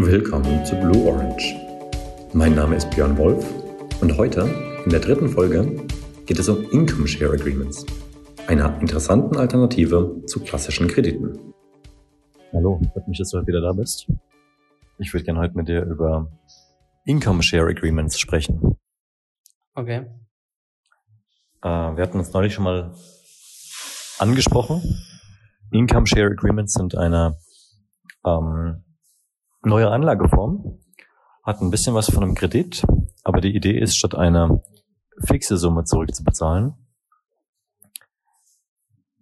Willkommen zu Blue Orange. Mein Name ist Björn Wolf und heute, in der dritten Folge, geht es um Income Share Agreements, einer interessanten Alternative zu klassischen Krediten. Hallo, freut mich, dass du heute wieder da bist. Ich würde gerne heute mit dir über Income Share Agreements sprechen. Okay. Äh, wir hatten uns neulich schon mal angesprochen. Income Share Agreements sind eine ähm, neue Anlageform, hat ein bisschen was von einem Kredit, aber die Idee ist, statt eine fixe Summe zurückzubezahlen,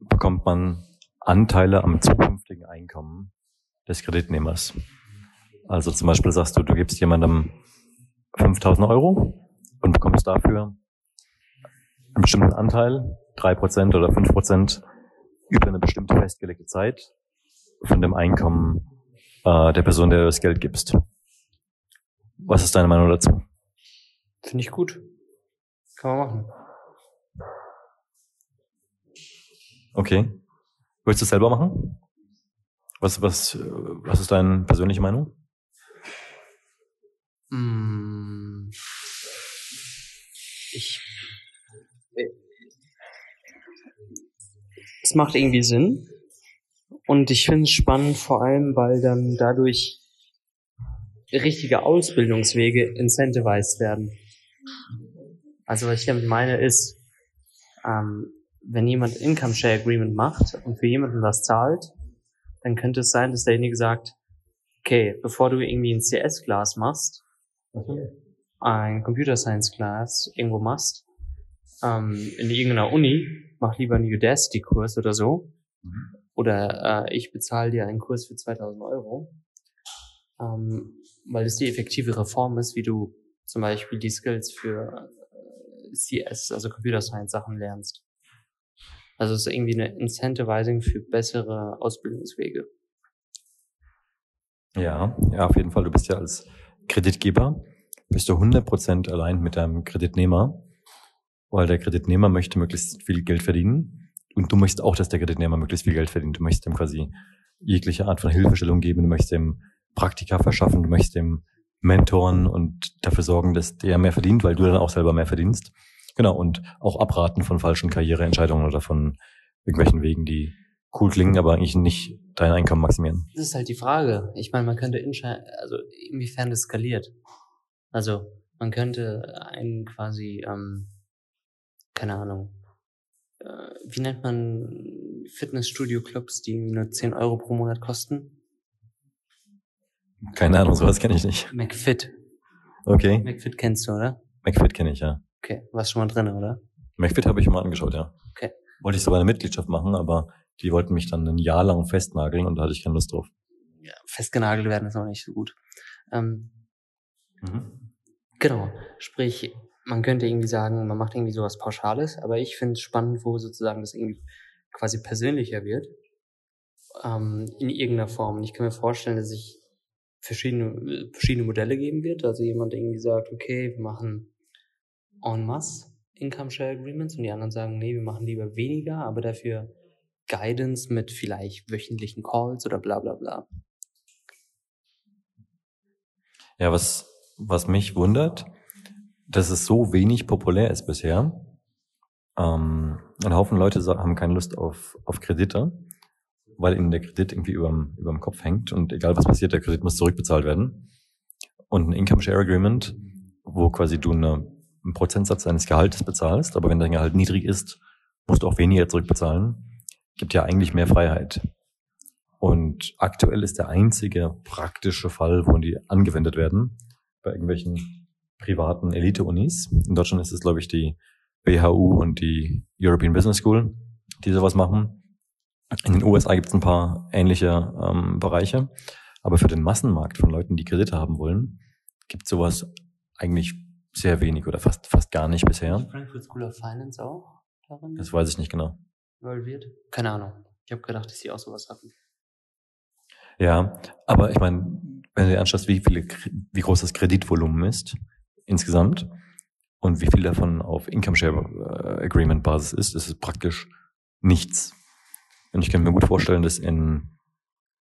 bekommt man Anteile am zukünftigen Einkommen des Kreditnehmers. Also zum Beispiel sagst du, du gibst jemandem 5000 Euro und bekommst dafür einen bestimmten Anteil, drei Prozent oder fünf Prozent über eine bestimmte festgelegte Zeit von dem Einkommen äh, der Person, der du das Geld gibst. Was ist deine Meinung dazu? Finde ich gut. Kann man machen. Okay. Willst du es selber machen? Was, was, was ist deine persönliche Meinung? Mm. Ich. äh, Es macht irgendwie Sinn. Und ich finde es spannend, vor allem, weil dann dadurch richtige Ausbildungswege incentivized werden. Also was ich damit meine ist, ähm, wenn jemand Income Share Agreement macht und für jemanden was zahlt, dann könnte es sein, dass derjenige sagt, okay, bevor du irgendwie ein CS-Class machst, ein Computer Science Class irgendwo machst, ähm, in irgendeiner Uni, mach lieber einen Udacity-Kurs oder so. Oder äh, ich bezahle dir einen Kurs für 2000 Euro. Ähm, weil es die effektivere Form ist, wie du zum Beispiel die Skills für äh, CS, also Computer Science Sachen lernst. Also es ist irgendwie eine Incentivizing für bessere Ausbildungswege. Ja, ja, auf jeden Fall. Du bist ja als Kreditgeber, bist du 100% allein mit deinem Kreditnehmer, weil der Kreditnehmer möchte möglichst viel Geld verdienen und du möchtest auch, dass der Kreditnehmer möglichst viel Geld verdient. Du möchtest ihm quasi jegliche Art von Hilfestellung geben, du möchtest ihm Praktika verschaffen, du möchtest ihm mentoren und dafür sorgen, dass der mehr verdient, weil du dann auch selber mehr verdienst. Genau, und auch abraten von falschen Karriereentscheidungen oder von irgendwelchen Wegen, die cool klingen, aber eigentlich nicht dein Einkommen maximieren. Das ist halt die Frage. Ich meine, man könnte also inwiefern das skaliert. Also man könnte einen quasi, ähm, keine Ahnung, wie nennt man Fitnessstudio-Clubs, die nur 10 Euro pro Monat kosten? Keine Ahnung, sowas kenne ich nicht. McFit. Okay, McFit kennst du, oder? McFit kenne ich, ja. Okay, warst schon mal drin, oder? McFit habe ich mal angeschaut, ja. Okay. Wollte ich sogar eine Mitgliedschaft machen, aber die wollten mich dann ein Jahr lang festnageln und da hatte ich keine Lust drauf. Ja, festgenagelt werden ist noch nicht so gut. Ähm, Mhm. Genau. Sprich, man könnte irgendwie sagen, man macht irgendwie sowas Pauschales, aber ich finde es spannend, wo sozusagen das irgendwie quasi persönlicher wird. Ähm, in irgendeiner Form. Und ich kann mir vorstellen, dass ich verschiedene, verschiedene Modelle geben wird. Also jemand irgendwie sagt, okay, wir machen en masse Income Share Agreements und die anderen sagen, nee, wir machen lieber weniger, aber dafür Guidance mit vielleicht wöchentlichen Calls oder bla bla bla. Ja, was, was mich wundert, dass es so wenig populär ist bisher. Ähm, ein Haufen Leute haben keine Lust auf, auf Kredite, weil ihnen der Kredit irgendwie überm, überm Kopf hängt und egal was passiert, der Kredit muss zurückbezahlt werden. Und ein Income Share Agreement, wo quasi du eine, einen Prozentsatz deines Gehaltes bezahlst, aber wenn dein Gehalt niedrig ist, musst du auch weniger zurückbezahlen, gibt ja eigentlich mehr Freiheit. Und aktuell ist der einzige praktische Fall, wo die angewendet werden, bei irgendwelchen privaten Elite-Unis. In Deutschland ist es, glaube ich, die BHU und die European Business School, die sowas machen. In den USA gibt es ein paar ähnliche ähm, Bereiche. Aber für den Massenmarkt von Leuten, die Kredite haben wollen, gibt sowas eigentlich sehr wenig oder fast, fast gar nicht bisher. Frankfurt School of Finance auch darin Das weiß ich nicht genau. involviert? Keine Ahnung. Ich habe gedacht, dass sie auch sowas hatten. Ja, aber ich meine, wenn du dir anschaust, wie, viele, wie groß das Kreditvolumen ist insgesamt und wie viel davon auf Income Share äh, Agreement Basis ist, ist es praktisch nichts. Und ich kann mir gut vorstellen, dass in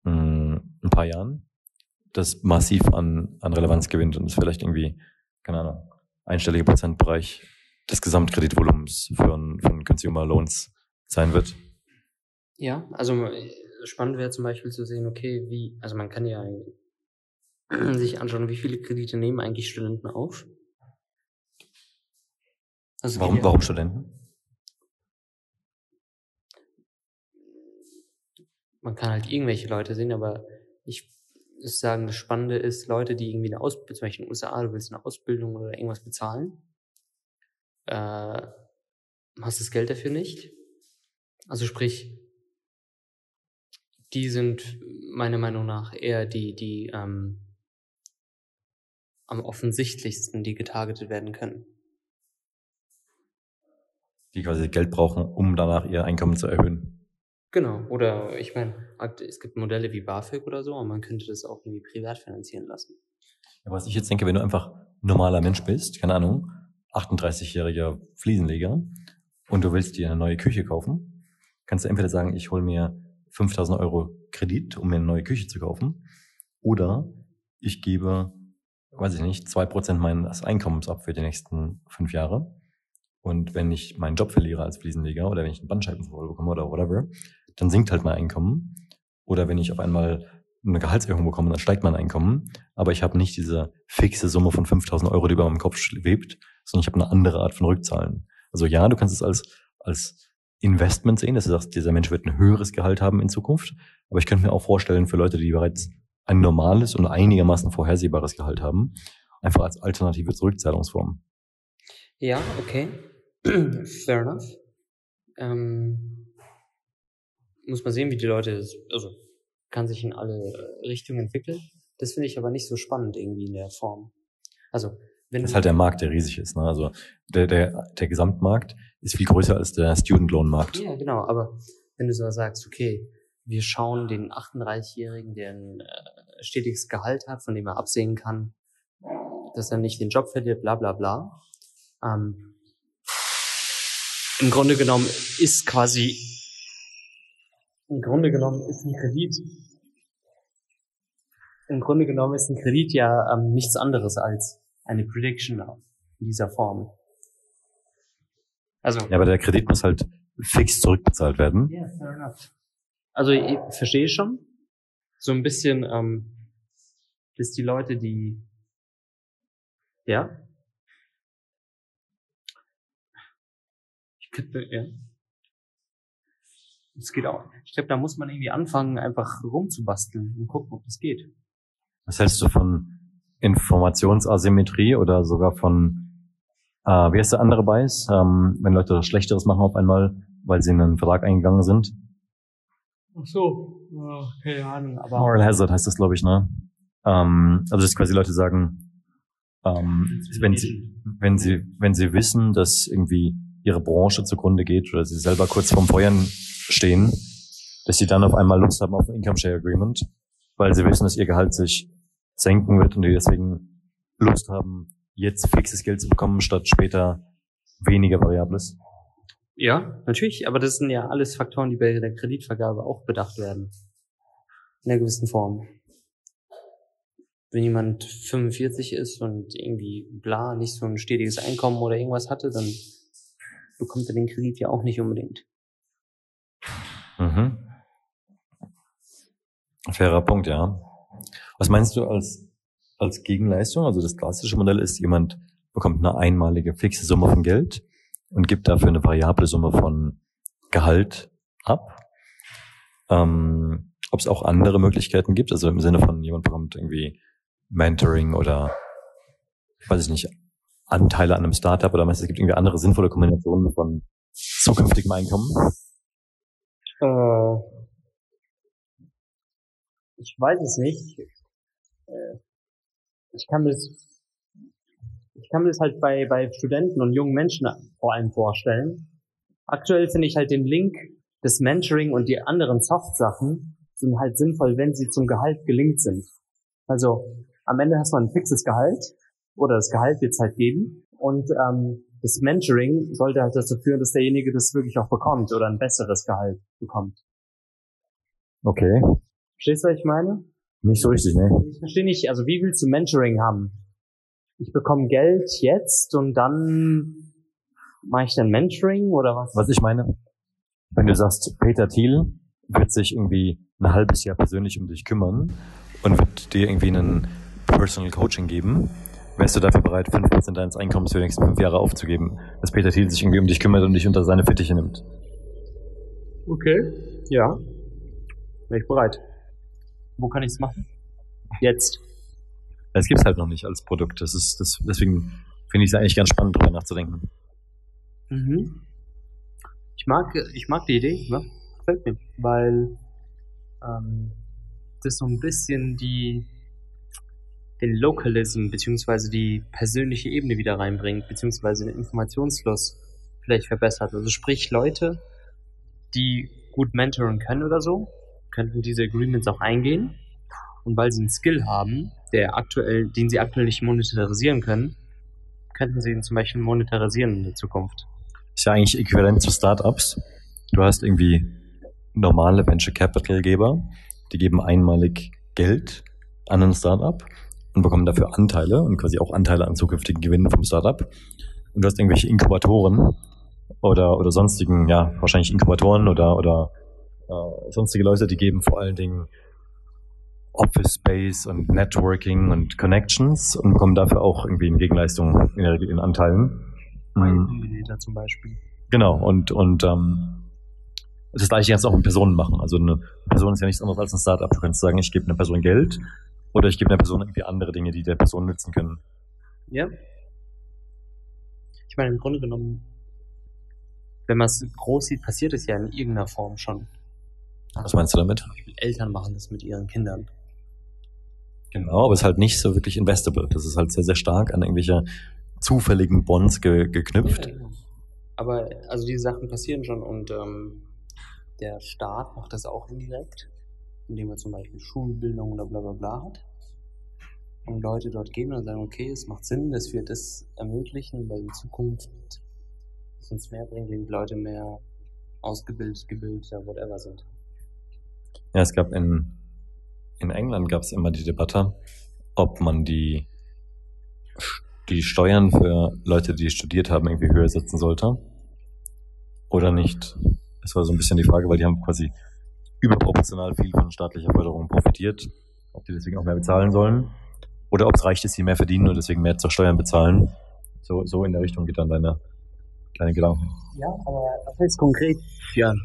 mh, ein paar Jahren das massiv an, an Relevanz gewinnt und es vielleicht irgendwie, keine Ahnung, einstellige Prozentbereich des Gesamtkreditvolumens für für Consumer Loans sein wird. Ja, also spannend wäre zum Beispiel zu sehen, okay, wie, also man kann ja sich anschauen, wie viele Kredite nehmen eigentlich Studenten auf. Also warum, warum Studenten? Man kann halt irgendwelche Leute sehen, aber ich muss sagen, das Spannende ist, Leute, die irgendwie eine Ausbildung, zum Beispiel in den USA, du willst eine Ausbildung oder irgendwas bezahlen, äh, hast das Geld dafür nicht. Also sprich, die sind meiner Meinung nach eher die, die ähm, am offensichtlichsten, die getargetet werden können. Die quasi Geld brauchen, um danach ihr Einkommen zu erhöhen. Genau. Oder ich meine, es gibt Modelle wie BAföG oder so, und man könnte das auch irgendwie privat finanzieren lassen. Ja, was ich jetzt denke, wenn du einfach normaler Mensch bist, keine Ahnung, 38-jähriger Fliesenleger und du willst dir eine neue Küche kaufen, kannst du entweder sagen, ich hole mir 5000 Euro Kredit, um mir eine neue Küche zu kaufen, oder ich gebe, weiß ich nicht, zwei Prozent meines Einkommens ab für die nächsten fünf Jahre. Und wenn ich meinen Job verliere als Fliesenleger oder wenn ich einen Bandscheibenvorfall bekomme oder whatever, dann sinkt halt mein Einkommen. Oder wenn ich auf einmal eine Gehaltserhöhung bekomme, dann steigt mein Einkommen. Aber ich habe nicht diese fixe Summe von 5000 Euro, die über meinem Kopf schwebt, sondern ich habe eine andere Art von Rückzahlen. Also ja, du kannst es als, als Investment sehen, dass du sagst, dieser Mensch wird ein höheres Gehalt haben in Zukunft. Aber ich könnte mir auch vorstellen, für Leute, die bereits ein normales und einigermaßen vorhersehbares Gehalt haben, einfach als alternative Zurückzahlungsform. Ja, okay. Fair enough. Ähm, muss man sehen, wie die Leute, also kann sich in alle Richtungen entwickeln. Das finde ich aber nicht so spannend irgendwie in der Form. Also wenn das ist halt der Markt, der riesig ist. Ne? Also der, der, der Gesamtmarkt ist viel größer als der Student Loan Markt. Ja, genau. Aber wenn du so sagst, okay, wir schauen den 38-Jährigen, der ein äh, stetiges Gehalt hat, von dem er absehen kann, dass er nicht den Job verliert, bla bla bla. Ähm, Im Grunde genommen ist quasi, im Grunde genommen ist ein Kredit, im Grunde genommen ist ein Kredit ja ähm, nichts anderes als eine Prediction in dieser Form. Also. Ja, aber der Kredit muss halt fix zurückbezahlt werden. Ja, yeah, fair enough. Also ich verstehe schon. So ein bisschen, ähm, dass die Leute, die ja. Ich könnte, ja. Das geht auch. Ich glaube, da muss man irgendwie anfangen, einfach rumzubasteln und gucken, ob das geht. Was hältst du von Informationsasymmetrie oder sogar von, äh, wie heißt der andere Bias, ähm, wenn Leute das Schlechteres machen auf einmal, weil sie in einen Vertrag eingegangen sind? Ach so, oh, keine Ahnung. Aber Moral Hazard heißt das, glaube ich, ne? Ähm, also dass quasi Leute sagen, ähm, wenn sie, wenn sie, wenn sie wissen, dass irgendwie ihre Branche zugrunde geht oder sie selber kurz vorm Feuern stehen, dass sie dann auf einmal Lust haben auf ein Income Share Agreement, weil sie wissen, dass ihr Gehalt sich senken wird und die deswegen Lust haben, jetzt fixes Geld zu bekommen, statt später weniger Variables? Ja, natürlich, aber das sind ja alles Faktoren, die bei der Kreditvergabe auch bedacht werden. In einer gewissen Form. Wenn jemand 45 ist und irgendwie bla, nicht so ein stetiges Einkommen oder irgendwas hatte, dann bekommt er den Kredit ja auch nicht unbedingt. Mhm. Fairer Punkt, ja. Was meinst du als, als Gegenleistung? Also das klassische Modell ist, jemand bekommt eine einmalige fixe Summe von Geld und gibt dafür eine variable Summe von Gehalt ab. Ähm, Ob es auch andere Möglichkeiten gibt, also im Sinne von jemand bekommt irgendwie Mentoring oder weiß ich nicht, Anteile an einem Startup oder meinst du, es gibt irgendwie andere sinnvolle Kombinationen von zukünftigem Einkommen? Äh, ich weiß es nicht. Äh, ich kann mir das, ich kann mir das halt bei, bei Studenten und jungen Menschen vor allem vorstellen. Aktuell finde ich halt den Link des Mentoring und die anderen Soft-Sachen sind halt sinnvoll, wenn sie zum Gehalt gelingt sind. Also am Ende hast du ein fixes Gehalt oder das Gehalt wird es halt geben und ähm, das Mentoring sollte halt dazu führen, dass derjenige das wirklich auch bekommt oder ein besseres Gehalt bekommt. Okay. Verstehst du, was ich meine? Nicht so richtig, ne? Ich verstehe nicht, also wie willst du Mentoring haben? Ich bekomme Geld jetzt und dann mache ich dann Mentoring oder was? Was ich meine, wenn du sagst, Peter Thiel wird sich irgendwie ein halbes Jahr persönlich um dich kümmern und wird dir irgendwie einen Personal Coaching geben, wärst du dafür bereit, 5% deines Einkommens für die nächsten fünf Jahre aufzugeben, dass Peter Thiel sich irgendwie um dich kümmert und dich unter seine Fittiche nimmt? Okay. Ja. Bin ich bereit. Wo kann ich es machen? Jetzt. Es gibt's halt noch nicht als Produkt. Das ist, das, deswegen finde ich es eigentlich ganz spannend, darüber nachzudenken. Mhm. Ich mag, ich mag die Idee, ne? Gefällt mir, weil ähm, das so ein bisschen die den Localism beziehungsweise die persönliche Ebene wieder reinbringt, beziehungsweise den Informationsfluss vielleicht verbessert. Also sprich Leute, die gut mentoren können oder so, könnten diese Agreements auch eingehen. Und weil sie einen Skill haben, der aktuell, den sie aktuell nicht monetarisieren können, könnten sie ihn zum Beispiel monetarisieren in der Zukunft. Ist ja eigentlich äquivalent zu Startups. Du hast irgendwie normale Venture Capital Geber, die geben einmalig Geld an ein Startup und bekommen dafür Anteile und quasi auch Anteile an zukünftigen Gewinnen vom Startup. Und du hast irgendwelche Inkubatoren oder, oder sonstigen, ja, wahrscheinlich Inkubatoren oder, oder äh, sonstige Leute, die geben vor allen Dingen Office Space und Networking und Connections und bekommen dafür auch irgendwie eine Gegenleistung in der Regel in Anteilen. Mhm. zum Beispiel. Genau, und, und ähm, das gleiche kannst du auch mit Personen machen. Also eine Person ist ja nichts anderes als ein Startup. Du kannst sagen, ich gebe einer Person Geld oder ich gebe einer Person irgendwie andere Dinge, die der Person nützen können. Ja. Ich meine, im Grunde genommen, wenn man es groß sieht, passiert es ja in irgendeiner Form schon. Was meinst du damit? Eltern machen das mit ihren Kindern. Genau, aber es ist halt nicht so wirklich investable. Das ist halt sehr, sehr stark an irgendwelche zufälligen Bonds ge geknüpft. Ja. Aber also diese Sachen passieren schon und ähm, der Staat macht das auch indirekt, indem er zum Beispiel Schulbildung oder bla bla bla hat. Und Leute dort gehen und sagen, okay, es macht Sinn, dass wir das ermöglichen, weil in Zukunft es uns mehr bringt, wenn die Leute mehr ausgebildet, gebildeter, whatever sind. Ja, es gab in, in England gab es immer die Debatte, ob man die, die Steuern für Leute, die studiert haben, irgendwie höher setzen sollte oder nicht. Das war so ein bisschen die Frage, weil die haben quasi überproportional viel von staatlicher Förderung profitiert, ob die deswegen auch mehr bezahlen sollen oder ob es reicht, dass sie mehr verdienen und deswegen mehr zur Steuern bezahlen. So, so in der Richtung geht dann deine, deine Gedanken. Ja, aber was heißt konkret, Björn?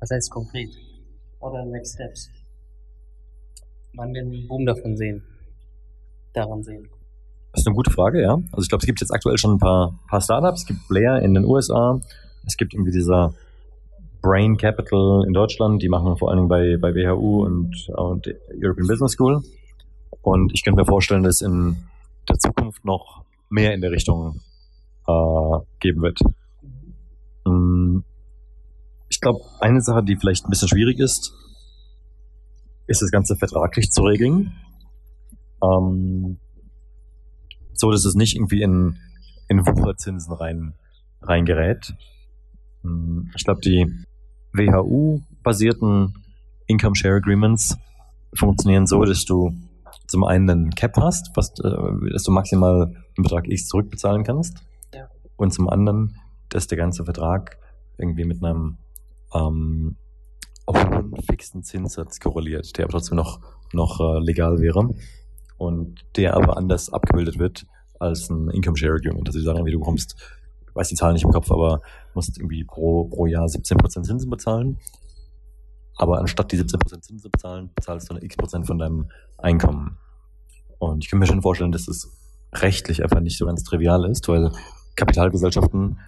Was heißt konkret? Oder Next Steps? Wann wir den Boom davon sehen? Daran sehen. Das ist eine gute Frage, ja. Also ich glaube, es gibt jetzt aktuell schon ein paar, paar Startups. Es gibt Blair in den USA. Es gibt irgendwie dieser Brain Capital in Deutschland. Die machen vor allen Dingen bei, bei WHU und, und European Business School. Und ich könnte mir vorstellen, dass in der Zukunft noch mehr in der Richtung äh, geben wird. Mhm. Ich glaube, eine Sache, die vielleicht ein bisschen schwierig ist, ist das Ganze vertraglich zu regeln. Ähm, so, dass es nicht irgendwie in, in Wucherzinsen rein, reingerät. Hm, ich glaube, die WHU-basierten Income Share Agreements funktionieren so, dass du zum einen einen Cap hast, was, äh, dass du maximal einen Betrag X zurückbezahlen kannst. Ja. Und zum anderen, dass der ganze Vertrag irgendwie mit einem ähm, hohen fixen Zinssatz korreliert, der aber trotzdem noch, noch äh, legal wäre und der aber anders abgebildet wird als ein Income Share Agreement. Also sie sagen, wie du bekommst, weiß die Zahlen nicht im Kopf, aber musst irgendwie pro, pro Jahr 17% Zinsen bezahlen. Aber anstatt die 17% Zinsen bezahlen, bezahlst du eine X Prozent von deinem Einkommen. Und ich kann mir schon vorstellen, dass es rechtlich einfach nicht so ganz trivial ist, weil Kapitalgesellschaften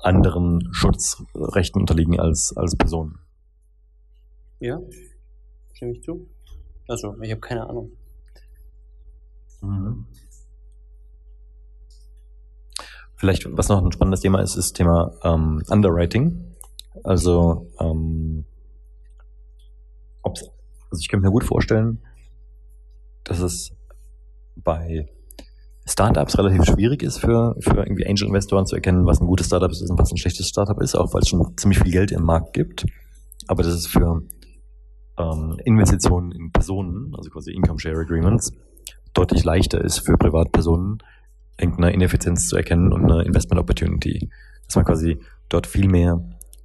anderen Schutzrechten unterliegen als, als Personen. Ja, stimme ich zu. Also, ich habe keine Ahnung. Mhm. Vielleicht, was noch ein spannendes Thema ist, ist das Thema ähm, Underwriting. Also, ähm, also ich könnte mir gut vorstellen, dass es bei Startups relativ schwierig ist für, für irgendwie Angel-Investoren zu erkennen, was ein gutes Startup ist und was ein schlechtes Startup ist, auch weil es schon ziemlich viel Geld im Markt gibt. Aber dass es für ähm, Investitionen in Personen, also quasi Income Share Agreements, deutlich leichter ist für Privatpersonen, irgendeine Ineffizienz zu erkennen und eine Investment Opportunity. Dass man quasi dort viel mehr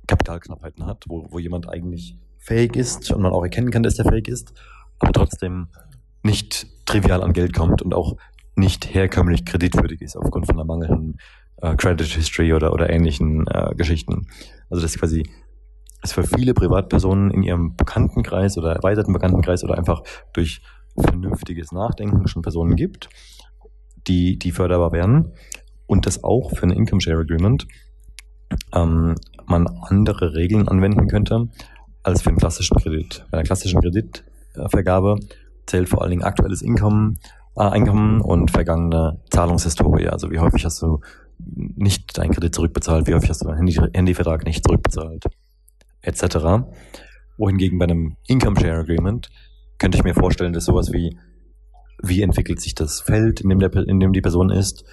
Kapitalknappheiten hat, wo, wo jemand eigentlich fähig ist und man auch erkennen kann, dass der fähig ist, aber trotzdem nicht trivial an Geld kommt und auch nicht herkömmlich kreditwürdig ist aufgrund von einer mangelnden äh, Credit History oder, oder ähnlichen äh, Geschichten. Also das quasi es für viele Privatpersonen in ihrem Bekanntenkreis oder erweiterten Bekanntenkreis oder einfach durch vernünftiges Nachdenken schon Personen gibt, die, die förderbar werden und das auch für ein Income Share Agreement ähm, man andere Regeln anwenden könnte als für einen klassischen Kredit. Bei einer klassischen Kreditvergabe zählt vor allen Dingen aktuelles Einkommen, äh, Einkommen und vergangene Zahlungshistorie. Also wie häufig hast du nicht deinen Kredit zurückbezahlt, wie häufig hast du deinen Handy Handyvertrag nicht zurückbezahlt, etc. Wohingegen bei einem Income Share Agreement könnte ich mir vorstellen, dass sowas wie, wie entwickelt sich das Feld, in dem, der, in dem die Person ist,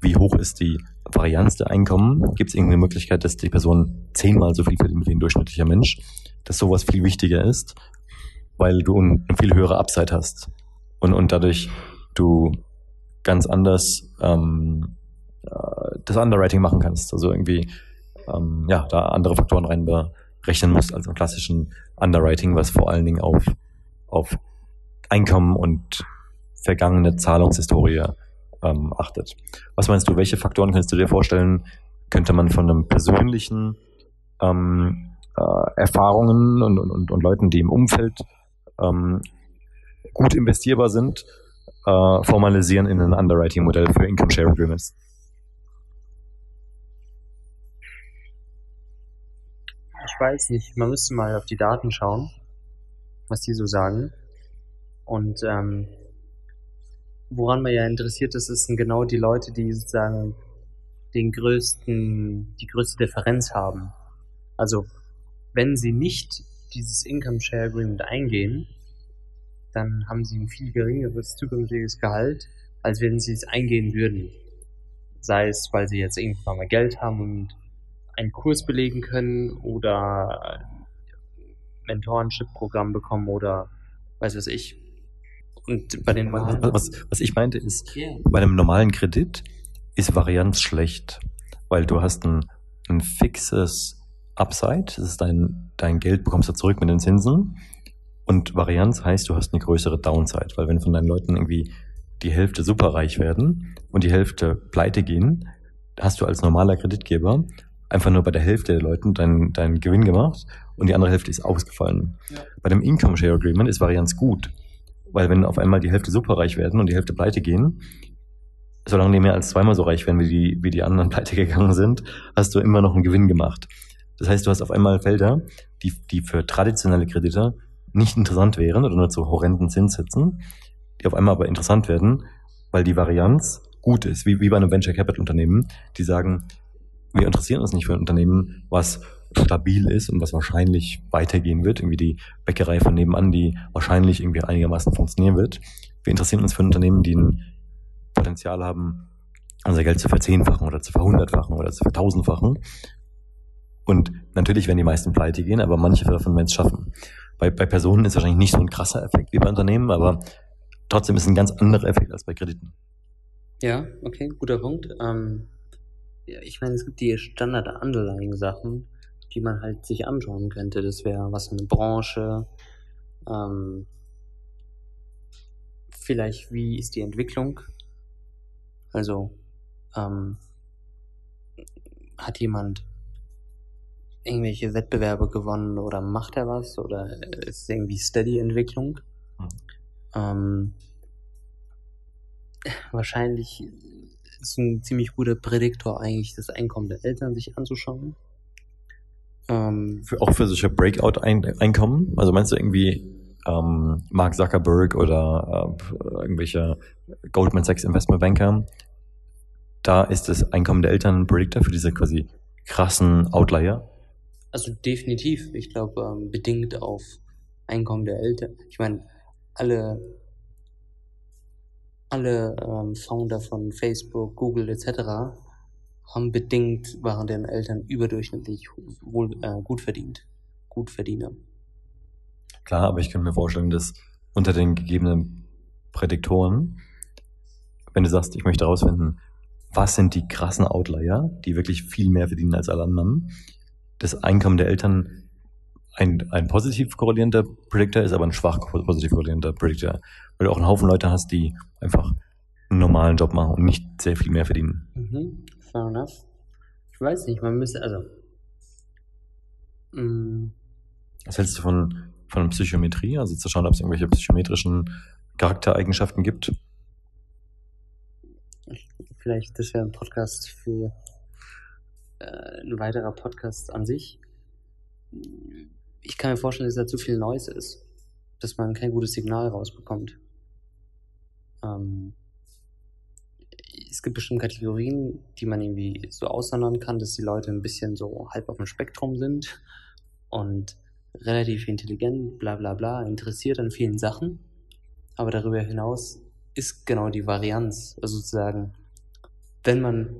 wie hoch ist die Varianz der Einkommen, gibt es irgendeine Möglichkeit, dass die Person zehnmal so viel verdient wie ein durchschnittlicher Mensch, dass sowas viel wichtiger ist, weil du eine viel höhere Upside hast. Und, und dadurch du ganz anders ähm, äh, das Underwriting machen kannst. Also irgendwie ähm, ja, da andere Faktoren reinberechnen musst als im klassischen Underwriting, was vor allen Dingen auf, auf Einkommen und vergangene Zahlungshistorie ähm, achtet. Was meinst du, welche Faktoren kannst du dir vorstellen, könnte man von einem persönlichen ähm, äh, Erfahrungen und, und, und Leuten, die im Umfeld ähm, gut investierbar sind, äh, formalisieren in ein Underwriting-Modell für Income Share Agreements? Ich weiß nicht, man müsste mal auf die Daten schauen, was die so sagen. Und ähm, woran man ja interessiert ist, sind genau die Leute, die sozusagen den größten, die größte Differenz haben. Also wenn sie nicht dieses Income Share Agreement eingehen, dann haben sie ein viel geringeres zukünftiges Gehalt, als wenn sie es eingehen würden. Sei es, weil sie jetzt irgendwann mal Geld haben und einen Kurs belegen können oder Mentorenship-Programm bekommen oder weiß was ich. Und bei den was, was ich meinte ist, yeah. bei einem normalen Kredit ist Varianz schlecht, weil du hast ein, ein fixes Upside, das ist dein, dein Geld bekommst du zurück mit den Zinsen und Varianz heißt, du hast eine größere Downside, weil wenn von deinen Leuten irgendwie die Hälfte superreich werden und die Hälfte pleite gehen, hast du als normaler Kreditgeber einfach nur bei der Hälfte der Leuten deinen, deinen Gewinn gemacht und die andere Hälfte ist ausgefallen. Ja. Bei dem Income Share Agreement ist Varianz gut, weil wenn auf einmal die Hälfte superreich werden und die Hälfte pleite gehen, solange die mehr als zweimal so reich werden, wie die, wie die anderen pleite gegangen sind, hast du immer noch einen Gewinn gemacht. Das heißt, du hast auf einmal Felder, die, die für traditionelle Kredite nicht interessant wären oder nur zu horrenden Zinssätzen, die auf einmal aber interessant werden, weil die Varianz gut ist, wie, wie bei einem Venture Capital Unternehmen, die sagen, wir interessieren uns nicht für ein Unternehmen, was stabil ist und was wahrscheinlich weitergehen wird, irgendwie die Bäckerei von nebenan, die wahrscheinlich irgendwie einigermaßen funktionieren wird. Wir interessieren uns für Unternehmen, die ein Potenzial haben, unser Geld zu verzehnfachen oder zu verhundertfachen oder zu vertausendfachen. Und natürlich werden die meisten pleite gehen, aber manche davon werden es schaffen. Bei, bei Personen ist wahrscheinlich nicht so ein krasser Effekt wie bei Unternehmen, aber trotzdem ist es ein ganz anderer Effekt als bei Krediten. Ja, okay, guter Punkt. Ähm, ja, ich meine, es gibt die Standard-Underlying-Sachen, die man halt sich anschauen könnte. Das wäre was eine Branche, ähm, vielleicht wie ist die Entwicklung? Also, ähm, hat jemand irgendwelche Wettbewerbe gewonnen oder macht er was oder ist es irgendwie Steady-Entwicklung? Mhm. Ähm, wahrscheinlich ist ein ziemlich guter Prädiktor eigentlich das Einkommen der Eltern sich anzuschauen. Ähm, für, auch für solche Breakout-Einkommen? Also meinst du irgendwie ähm, Mark Zuckerberg oder äh, irgendwelche Goldman Sachs Investment Banker? Da ist das Einkommen der Eltern ein Predictor für diese quasi krassen Outlier? Also definitiv. Ich glaube, ähm, bedingt auf Einkommen der Eltern. Ich meine, alle, alle ähm, Founder von Facebook, Google etc. haben bedingt, waren deren Eltern überdurchschnittlich wohl äh, gut verdient. Gut Verdiener. Klar, aber ich könnte mir vorstellen, dass unter den gegebenen Prädiktoren, wenn du sagst, ich möchte herausfinden, was sind die krassen Outlier, die wirklich viel mehr verdienen als alle anderen, das Einkommen der Eltern ein, ein positiv korrelierender Predictor ist, aber ein schwach positiv korrelierender Predictor. Weil du auch einen Haufen Leute hast, die einfach einen normalen Job machen und nicht sehr viel mehr verdienen. Mhm. Fair enough. Ich weiß nicht, man müsste, also. Mh, Was hältst du von, von Psychometrie? Also zu schauen, ob es irgendwelche psychometrischen Charaktereigenschaften gibt? vielleicht, das wäre ein Podcast für äh, ein weiterer Podcast an sich. Ich kann mir vorstellen, dass da zu viel Noise ist, dass man kein gutes Signal rausbekommt. Ähm, es gibt bestimmte Kategorien, die man irgendwie so aussondern kann, dass die Leute ein bisschen so halb auf dem Spektrum sind und relativ intelligent, bla bla bla, interessiert an vielen Sachen. Aber darüber hinaus ist genau die Varianz, also sozusagen, wenn man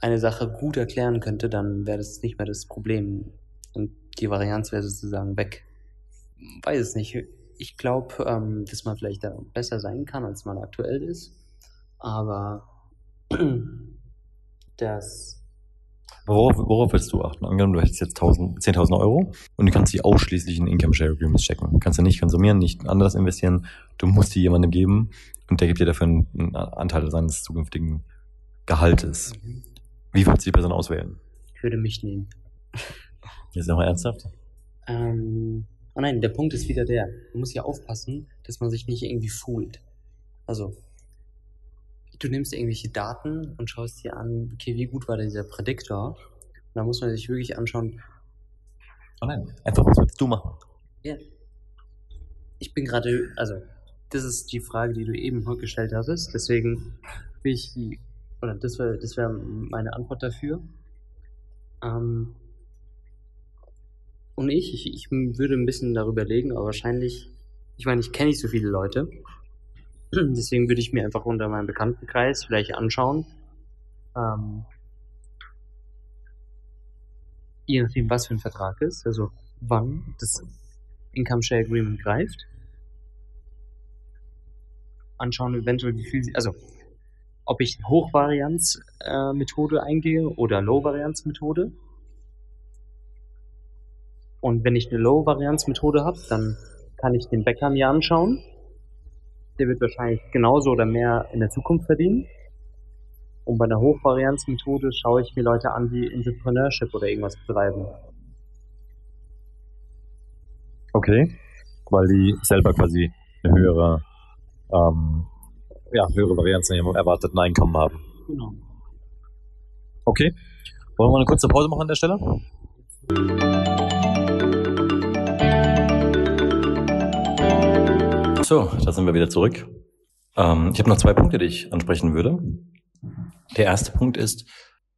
eine Sache gut erklären könnte, dann wäre das nicht mehr das Problem und die Varianz wäre sozusagen weg. Weiß es nicht. Ich glaube, ähm, dass man vielleicht da besser sein kann, als man aktuell ist. Aber das Worauf, worauf willst du achten? Angenommen, du hättest jetzt 1000 10.000 Euro und du kannst die ausschließlich in Income Share Agreements checken. Du kannst ja nicht konsumieren, nicht anders investieren. Du musst die jemandem geben und der gibt dir dafür einen Anteil seines zukünftigen Gehaltes. Wie würdest du die Person auswählen? ich würde mich nehmen. Jetzt nochmal ernsthaft? Ähm, oh nein, der Punkt ist wieder der. Man muss ja aufpassen, dass man sich nicht irgendwie fühlt. Also, du nimmst irgendwelche Daten und schaust dir an, okay, wie gut war dieser Prädiktor? Und da muss man sich wirklich anschauen, Oh nein. Einfach, was würdest du machen? ja, ich bin gerade, also, das ist die Frage, die du eben gestellt hattest, deswegen will ich die, oder das wäre das wär meine Antwort dafür. Ähm, und ich, ich, ich würde ein bisschen darüber legen, aber wahrscheinlich, ich meine, ich kenne nicht so viele Leute, deswegen würde ich mir einfach unter meinem Bekanntenkreis vielleicht anschauen, ähm, je nachdem, was für ein Vertrag ist, also wann das Income Share Agreement greift, anschauen eventuell, wie viel, sie- also ob ich Hochvarianz-Methode eingehe oder Low-Varianz-Methode. Und wenn ich eine Low-Varianz-Methode habe, dann kann ich den Bäcker mir anschauen. Der wird wahrscheinlich genauso oder mehr in der Zukunft verdienen. Und bei einer Hochvarianz-Methode schaue ich mir Leute an, die Entrepreneurship oder irgendwas betreiben. Okay. Weil die selber quasi eine höhere, ähm, ja, höhere Varianz in ihrem erwarteten Einkommen haben. Genau. Okay. Wollen wir eine kurze Pause machen an der Stelle? So, da sind wir wieder zurück. Ähm, ich habe noch zwei Punkte, die ich ansprechen würde. Der erste Punkt ist,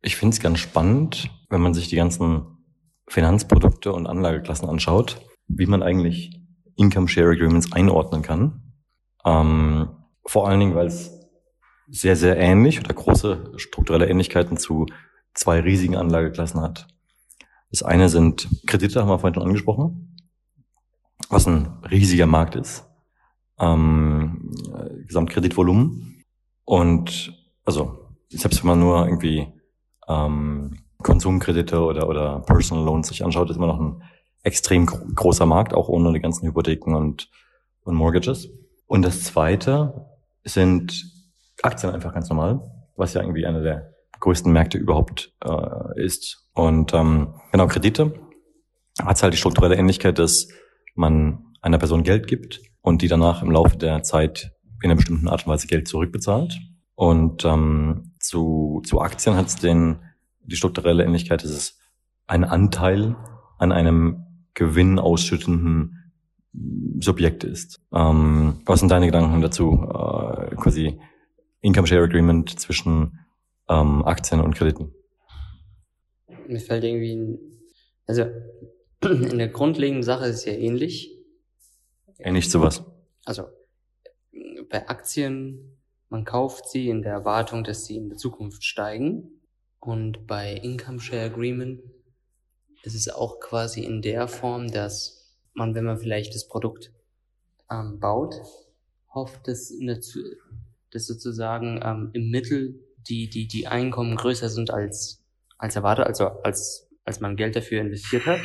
ich finde es ganz spannend, wenn man sich die ganzen Finanzprodukte und Anlageklassen anschaut, wie man eigentlich Income Share Agreements einordnen kann. Ähm, vor allen Dingen, weil es sehr, sehr ähnlich oder große strukturelle Ähnlichkeiten zu zwei riesigen Anlageklassen hat. Das eine sind Kredite, haben wir vorhin schon angesprochen, was ein riesiger Markt ist. Ähm, äh, Gesamtkreditvolumen. Und also, selbst wenn man nur irgendwie ähm, Konsumkredite oder, oder Personal Loans sich anschaut, ist immer noch ein extrem gro großer Markt, auch ohne die ganzen Hypotheken und, und Mortgages. Und das zweite sind Aktien einfach ganz normal, was ja irgendwie einer der größten Märkte überhaupt äh, ist. Und ähm, genau, Kredite hat halt die strukturelle Ähnlichkeit, dass man einer Person Geld gibt und die danach im Laufe der Zeit in einer bestimmten Art und Weise Geld zurückbezahlt. Und ähm, zu, zu Aktien hat es die strukturelle Ähnlichkeit, dass es ein Anteil an einem Gewinn ausschüttenden Subjekt ist. Ähm, was sind deine Gedanken dazu? Äh, quasi Income Share Agreement zwischen ähm, Aktien und Krediten. Mir fällt irgendwie, ein, also in der grundlegenden Sache ist es ja ähnlich. Ähnlich zu was? Also bei Aktien, man kauft sie in der Erwartung, dass sie in der Zukunft steigen. Und bei Income Share Agreement ist es auch quasi in der Form, dass man, wenn man vielleicht das Produkt ähm, baut, hofft, dass, eine, dass sozusagen ähm, im Mittel die, die, die Einkommen größer sind als, als erwartet, also als, als man Geld dafür investiert hat.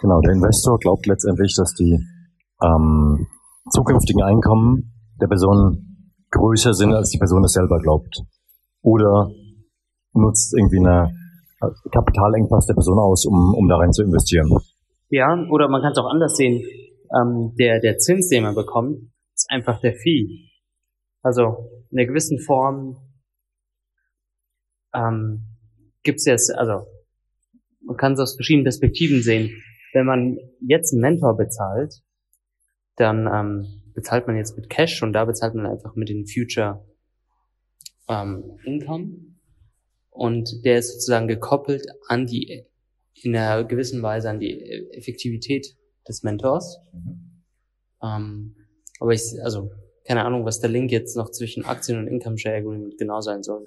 Genau, der Investor glaubt letztendlich, dass die ähm, zukünftigen Einkommen der Person größer sind, als die Person es selber glaubt. Oder nutzt irgendwie eine Kapitalengpass der Person aus, um, um da rein zu investieren. Ja, oder man kann es auch anders sehen. Ähm, der, der Zins, den man bekommt, ist einfach der Fee. Also in einer gewissen Form ähm, gibt es jetzt, also man kann es aus verschiedenen Perspektiven sehen. Wenn man jetzt einen Mentor bezahlt, dann ähm, bezahlt man jetzt mit Cash und da bezahlt man einfach mit den Future ähm, Income und der ist sozusagen gekoppelt an die in einer gewissen Weise an die Effektivität des Mentors. Mhm. Ähm, aber ich, also keine Ahnung, was der Link jetzt noch zwischen Aktien und Income Share Agreement genau sein soll.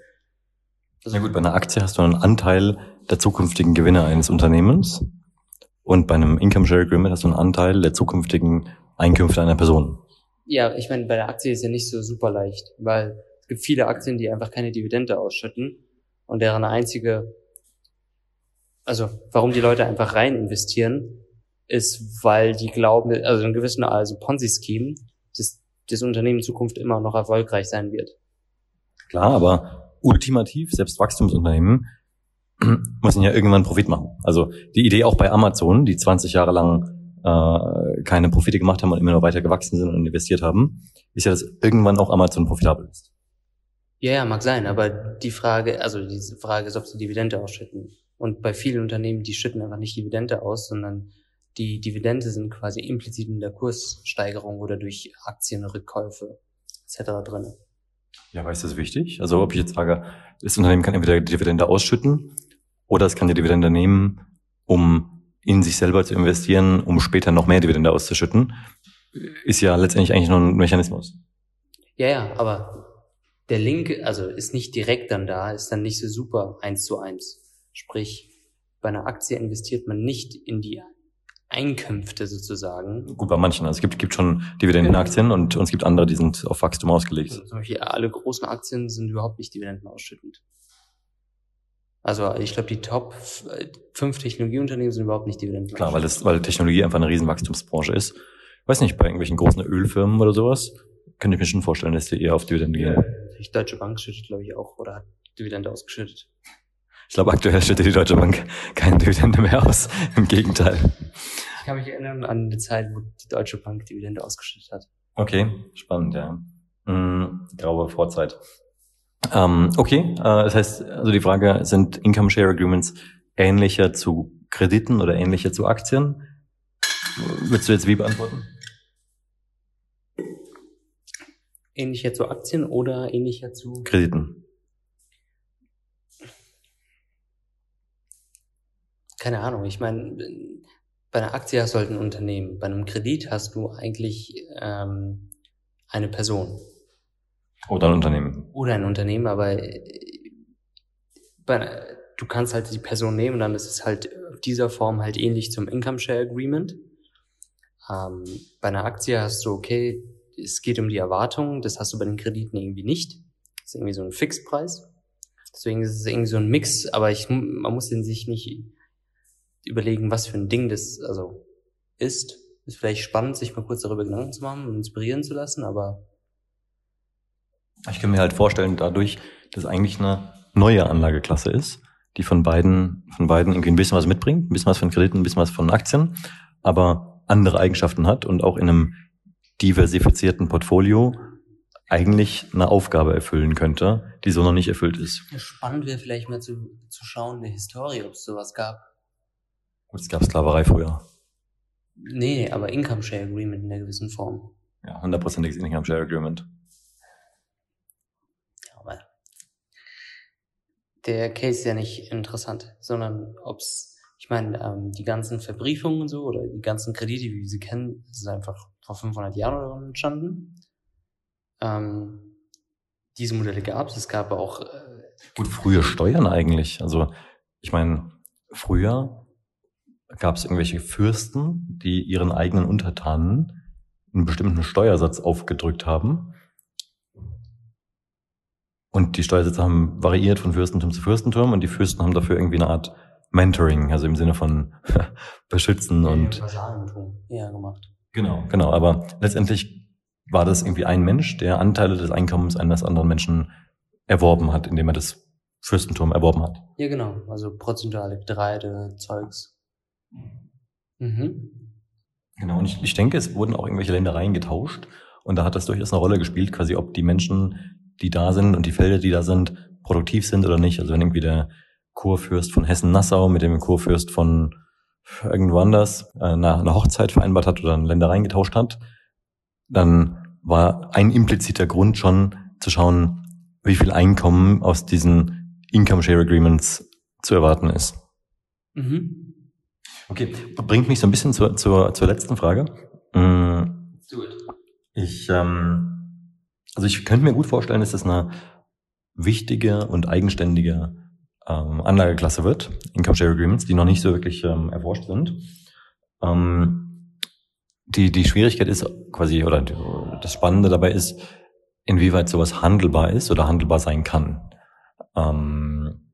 Also, ja gut, bei einer Aktie hast du einen Anteil der zukünftigen Gewinne eines Unternehmens und bei einem Income Share Agreement hast du einen Anteil der zukünftigen Einkünfte einer Person. Ja, ich meine, bei der Aktie ist ja nicht so super leicht, weil es gibt viele Aktien, die einfach keine Dividende ausschütten und deren einzige, also warum die Leute einfach rein investieren, ist, weil die glauben, also in gewissen also Ponzi-Scheme, dass das Unternehmen in Zukunft immer noch erfolgreich sein wird. Klar, aber ultimativ, selbst Wachstumsunternehmen müssen ja irgendwann Profit machen. Also die Idee auch bei Amazon, die 20 Jahre lang äh, keine Profite gemacht haben und immer noch weiter gewachsen sind und investiert haben, ist ja, dass irgendwann auch Amazon profitabel ist. Ja, ja, mag sein, aber die Frage, also diese Frage ist, ob sie Dividende ausschütten. Und bei vielen Unternehmen, die schütten einfach nicht Dividende aus, sondern die Dividende sind quasi implizit in der Kurssteigerung oder durch Aktienrückkäufe etc. drin. Ja, aber ist das wichtig? Also ob ich jetzt sage, das Unternehmen kann entweder Dividende ausschütten oder es kann die Dividende nehmen, um in sich selber zu investieren, um später noch mehr Dividende auszuschütten, ist ja letztendlich eigentlich nur ein Mechanismus. Ja, ja, aber der Link, also ist nicht direkt dann da, ist dann nicht so super eins zu eins. Sprich, bei einer Aktie investiert man nicht in die Einkünfte sozusagen. Gut, bei manchen. Also es gibt, gibt schon Dividendenaktien und, und es gibt andere, die sind auf Wachstum ausgelegt. Also zum Beispiel alle großen Aktien sind überhaupt nicht dividendenausschüttend. Also ich glaube, die Top fünf Technologieunternehmen sind überhaupt nicht Dividenden. Klar, weil, das, weil Technologie einfach eine Riesenwachstumsbranche ist. weiß nicht, bei irgendwelchen großen Ölfirmen oder sowas, könnte ich mir schon vorstellen, dass die eher auf Dividende gehen. Die Deutsche Bank schüttet, glaube ich, auch oder hat Dividende ausgeschüttet. Ich glaube, aktuell schüttet die Deutsche Bank keine Dividende mehr aus. Im Gegenteil. Ich kann mich erinnern an die Zeit, wo die Deutsche Bank Dividende ausgeschüttet hat. Okay, spannend, ja. Mhm, graue Vorzeit. Ähm, okay, äh, das heißt, also die Frage, sind Income Share Agreements ähnlicher zu Krediten oder ähnlicher zu Aktien? Würdest du jetzt wie beantworten? Ähnlicher zu Aktien oder ähnlicher zu Krediten? Keine Ahnung. Ich meine, bei einer Aktie hast du halt ein Unternehmen. Bei einem Kredit hast du eigentlich ähm, eine Person. Oder ein Unternehmen. Oder ein Unternehmen, aber äh, du kannst halt die Person nehmen, dann ist es halt dieser Form halt ähnlich zum Income Share Agreement. Ähm, bei einer Aktie hast du, okay, es geht um die Erwartungen, das hast du bei den Krediten irgendwie nicht. Das ist irgendwie so ein Fixpreis. Deswegen ist es irgendwie so ein Mix, aber ich, man muss den sich nicht überlegen, was für ein Ding das also ist. Ist vielleicht spannend, sich mal kurz darüber Gedanken zu machen und inspirieren zu lassen, aber ich kann mir halt vorstellen, dadurch, dass eigentlich eine neue Anlageklasse ist, die von beiden, von beiden irgendwie ein bisschen was mitbringt, ein bisschen was von Krediten, ein bisschen was von Aktien, aber andere Eigenschaften hat und auch in einem diversifizierten Portfolio eigentlich eine Aufgabe erfüllen könnte, die so noch nicht erfüllt ist. Spannend wäre vielleicht mal zu, zu schauen in der Historie, ob es sowas gab. Gut, es gab Sklaverei früher. Nee, aber Income Share Agreement in einer gewissen Form. Ja, hundertprozentiges Income Share Agreement. Der Case ist ja nicht interessant, sondern ob's, ich meine, ähm, die ganzen Verbriefungen und so oder die ganzen Kredite, wie wir sie kennen, ist einfach vor 500 Jahren oder entstanden. Ähm, diese Modelle gab es, gab auch. Äh, Gut, frühe Steuern eigentlich. Also ich meine, früher gab es irgendwelche Fürsten, die ihren eigenen Untertanen einen bestimmten Steuersatz aufgedrückt haben. Und die Steuersätze haben variiert von Fürstentum zu Fürstentum und die Fürsten haben dafür irgendwie eine Art Mentoring, also im Sinne von beschützen und ja, gemacht. Genau, genau. Aber letztendlich war das irgendwie ein Mensch, der Anteile des Einkommens eines anderen Menschen erworben hat, indem er das Fürstentum erworben hat. Ja, genau. Also prozentuale Getreide, Zeugs. Mhm. Genau, und ich, ich denke, es wurden auch irgendwelche Ländereien getauscht. Und da hat das durchaus eine Rolle gespielt, quasi ob die Menschen, die da sind und die Felder, die da sind, produktiv sind oder nicht. Also wenn irgendwie der Kurfürst von Hessen-Nassau mit dem Kurfürst von irgendwo anders äh, eine, eine Hochzeit vereinbart hat oder eine Ländereien getauscht hat, dann war ein impliziter Grund schon zu schauen, wie viel Einkommen aus diesen Income Share Agreements zu erwarten ist. Mhm. Okay, bringt mich so ein bisschen zur, zur, zur letzten Frage. Mm, ich, ähm, also ich könnte mir gut vorstellen, dass das eine wichtige und eigenständige ähm, Anlageklasse wird, Income Share Agreements, die noch nicht so wirklich ähm, erforscht sind. Ähm, die, die Schwierigkeit ist quasi, oder das Spannende dabei ist, inwieweit sowas handelbar ist oder handelbar sein kann. Ähm,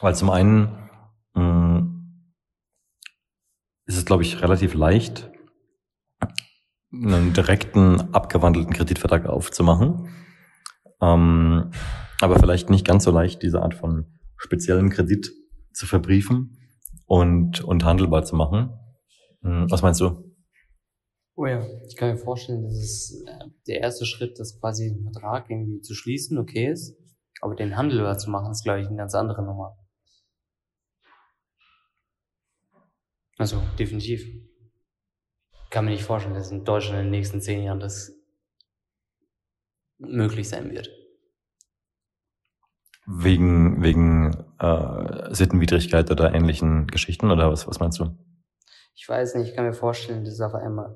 weil zum einen mh, mm, ist es, glaube ich, relativ leicht, einen direkten, abgewandelten Kreditvertrag aufzumachen. Ähm, aber vielleicht nicht ganz so leicht, diese Art von speziellen Kredit zu verbriefen und, und handelbar zu machen. Hm, was meinst du? Oh ja, ich kann mir vorstellen, dass es äh, der erste Schritt, das quasi den Vertrag irgendwie zu schließen, okay ist. Aber den handelbar zu machen, ist, glaube ich, eine ganz andere Nummer. Also definitiv. Kann mir nicht vorstellen, dass in Deutschland in den nächsten zehn Jahren das möglich sein wird. Wegen, wegen äh, Sittenwidrigkeit oder ähnlichen Geschichten oder was, was meinst du? Ich weiß nicht, ich kann mir vorstellen, dass es auf einmal,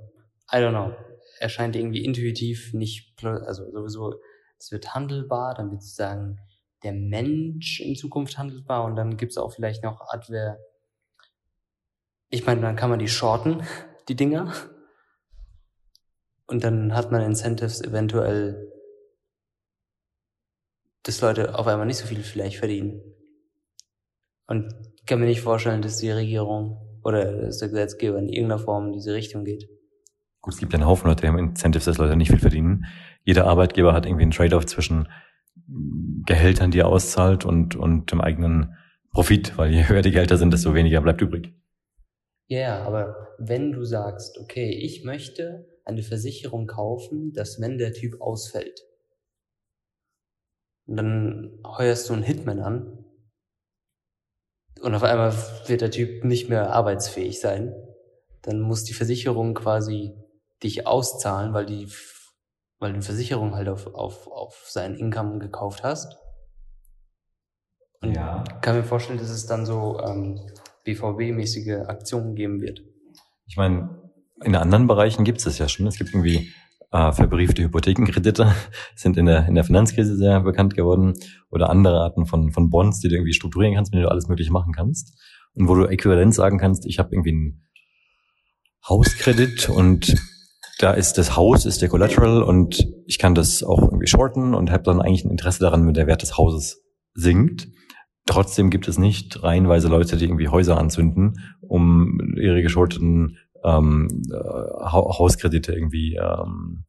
I don't know, erscheint irgendwie intuitiv nicht, also sowieso, es wird handelbar, dann wird sozusagen der Mensch in Zukunft handelbar und dann gibt es auch vielleicht noch Adver ich meine, dann kann man die shorten, die Dinger. Und dann hat man Incentives eventuell, dass Leute auf einmal nicht so viel vielleicht verdienen. Und ich kann mir nicht vorstellen, dass die Regierung oder dass der Gesetzgeber in irgendeiner Form in diese Richtung geht. Gut, es gibt ja einen Haufen Leute, die haben Incentives, dass Leute nicht viel verdienen. Jeder Arbeitgeber hat irgendwie einen Trade-off zwischen Gehältern, die er auszahlt und, und dem eigenen Profit, weil je höher die Gehälter sind, desto weniger bleibt übrig. Ja, yeah, aber wenn du sagst, okay, ich möchte eine Versicherung kaufen, dass wenn der Typ ausfällt, und dann heuerst du einen Hitman an und auf einmal wird der Typ nicht mehr arbeitsfähig sein, dann muss die Versicherung quasi dich auszahlen, weil die, weil du eine Versicherung halt auf, auf, auf sein Income gekauft hast. Und ja. kann mir vorstellen, dass es dann so ähm, BVB-mäßige Aktionen geben wird. Ich meine, in anderen Bereichen gibt es das ja schon. Es gibt irgendwie äh, verbriefte Hypothekenkredite, sind in der, in der Finanzkrise sehr bekannt geworden, oder andere Arten von, von Bonds, die du irgendwie strukturieren kannst, wenn du alles Mögliche machen kannst. Und wo du äquivalent sagen kannst, ich habe irgendwie einen Hauskredit und da ist das Haus ist der Collateral und ich kann das auch irgendwie shorten und habe dann eigentlich ein Interesse daran, wenn der Wert des Hauses sinkt. Trotzdem gibt es nicht reihenweise Leute, die irgendwie Häuser anzünden, um ihre geschulteten ähm, äh, Hauskredite irgendwie ähm,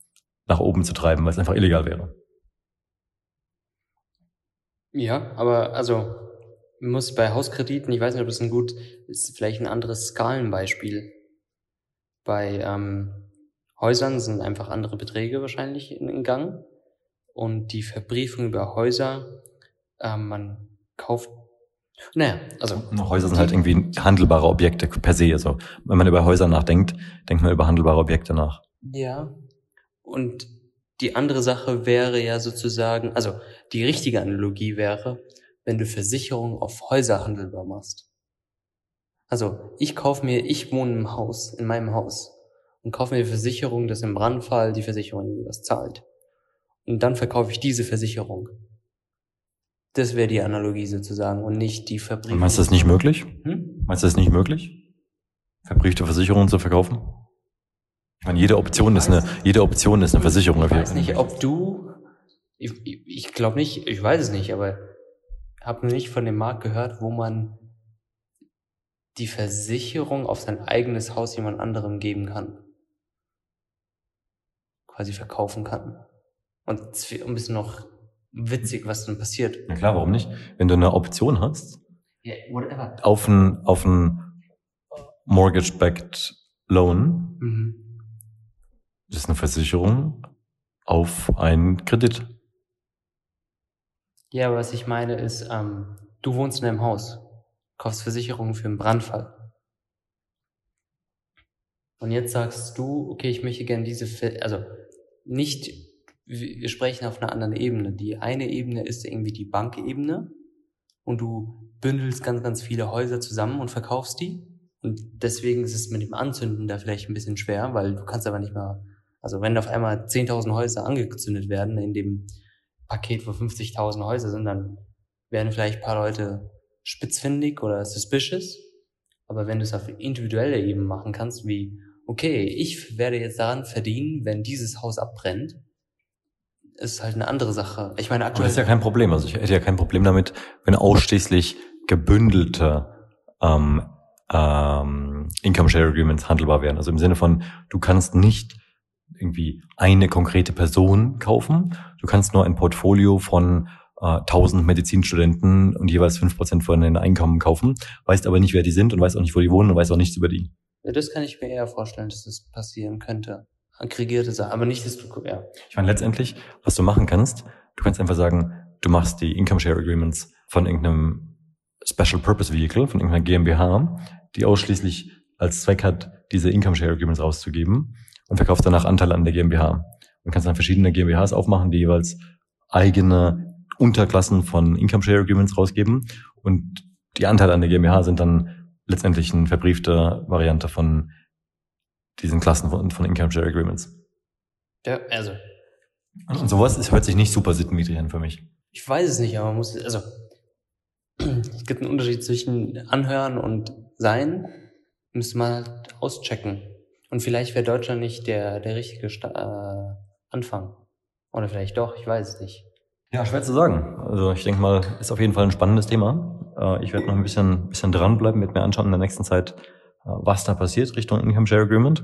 nach oben zu treiben, weil es einfach illegal wäre. Ja, aber also muss bei Hauskrediten, ich weiß nicht, ob das ein gut ist, vielleicht ein anderes Skalenbeispiel. Bei ähm, Häusern sind einfach andere Beträge wahrscheinlich in, in Gang und die Verbriefung über Häuser, ähm, man kauft. Naja, also. Häuser sind halt irgendwie handelbare Objekte per se. Also, wenn man über Häuser nachdenkt, denkt man über handelbare Objekte nach. Ja. Und die andere Sache wäre ja sozusagen, also die richtige Analogie wäre, wenn du Versicherungen auf Häuser handelbar machst. Also ich kaufe mir, ich wohne im Haus, in meinem Haus und kaufe mir die Versicherung, dass im Brandfall die Versicherung was zahlt. Und dann verkaufe ich diese Versicherung. Das wäre die Analogie sozusagen und nicht die Fabrik. meinst du das nicht möglich? Hm? Meinst du das nicht möglich? verbriefte Versicherungen zu verkaufen? Ich meine, jede Option ist eine, jede Option ist eine Versicherung. Ich weiß nicht, ob du, ich, ich glaube nicht, ich weiß es nicht, aber habe nicht von dem Markt gehört, wo man die Versicherung auf sein eigenes Haus jemand anderem geben kann. Quasi verkaufen kann. Und es wird ein bisschen noch witzig, was dann passiert. Na klar, warum nicht? Wenn du eine Option hast, Yeah, whatever. auf ein, auf ein Mortgage-Backed Loan, Mhm. das ist eine Versicherung auf einen Kredit. Ja, aber was ich meine ist, ähm, du wohnst in einem Haus, kaufst Versicherungen für einen Brandfall. Und jetzt sagst du, okay, ich möchte gerne diese, also nicht, wir sprechen auf einer anderen Ebene. Die eine Ebene ist irgendwie die Bankebene und du bündelst ganz, ganz viele Häuser zusammen und verkaufst die. Und deswegen ist es mit dem Anzünden da vielleicht ein bisschen schwer, weil du kannst aber nicht mehr, also wenn auf einmal 10.000 Häuser angezündet werden in dem Paket, wo 50.000 Häuser sind, dann werden vielleicht ein paar Leute spitzfindig oder suspicious. Aber wenn du es auf individueller Ebene machen kannst, wie, okay, ich werde jetzt daran verdienen, wenn dieses Haus abbrennt, ist halt eine andere Sache. Ich meine, Aber aktuell das ist ja kein Problem. Also ich hätte ja kein Problem damit, wenn ausschließlich gebündelte ähm, ähm, Income Share Agreements handelbar wären. Also im Sinne von, du kannst nicht irgendwie eine konkrete Person kaufen. Du kannst nur ein Portfolio von äh, 1000 Medizinstudenten und jeweils 5% von den Einkommen kaufen, weißt aber nicht, wer die sind und weißt auch nicht, wo die wohnen und weißt auch nichts über die. Ja, das kann ich mir eher vorstellen, dass das passieren könnte. Aggregierte Sachen, aber nicht, dass du, ja. Ich meine, letztendlich, was du machen kannst, du kannst einfach sagen, du machst die Income Share Agreements von irgendeinem Special Purpose Vehicle, von irgendeiner GmbH, die ausschließlich als Zweck hat, diese Income Share Agreements rauszugeben und verkaufst danach Anteile an der GmbH. Und kannst dann verschiedene GmbHs aufmachen, die jeweils eigene Unterklassen von Income Share Agreements rausgeben und die Anteile an der GmbH sind dann letztendlich eine verbriefte Variante von diesen Klassen von, von Income Share Agreements. ja also, Und sowas ist, hört sich nicht super sittenwidrig an für mich. ich weiß es nicht, aber man muss, also, es gibt einen Unterschied zwischen anhören und sein, müsste man halt auschecken. Und vielleicht wäre Deutschland nicht der, der richtige Sta äh, Anfang. Oder vielleicht doch, ich weiß es nicht. Ja, schwer zu sagen. Also ich denke mal, ist auf jeden Fall ein spannendes Thema. Äh, Ich werde noch ein bisschen, bisschen dranbleiben, mit mir anschauen in der nächsten Zeit, was da passiert Richtung Income Share Agreement.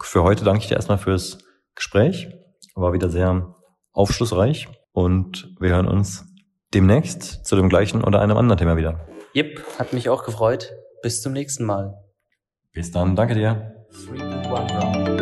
Für heute danke ich dir erstmal fürs Gespräch. War wieder sehr aufschlussreich und wir hören uns demnächst zu dem gleichen oder einem anderen Thema wieder. Yep, hat mich auch gefreut. Bis zum nächsten Mal. Bis dann, danke dir. Three, one.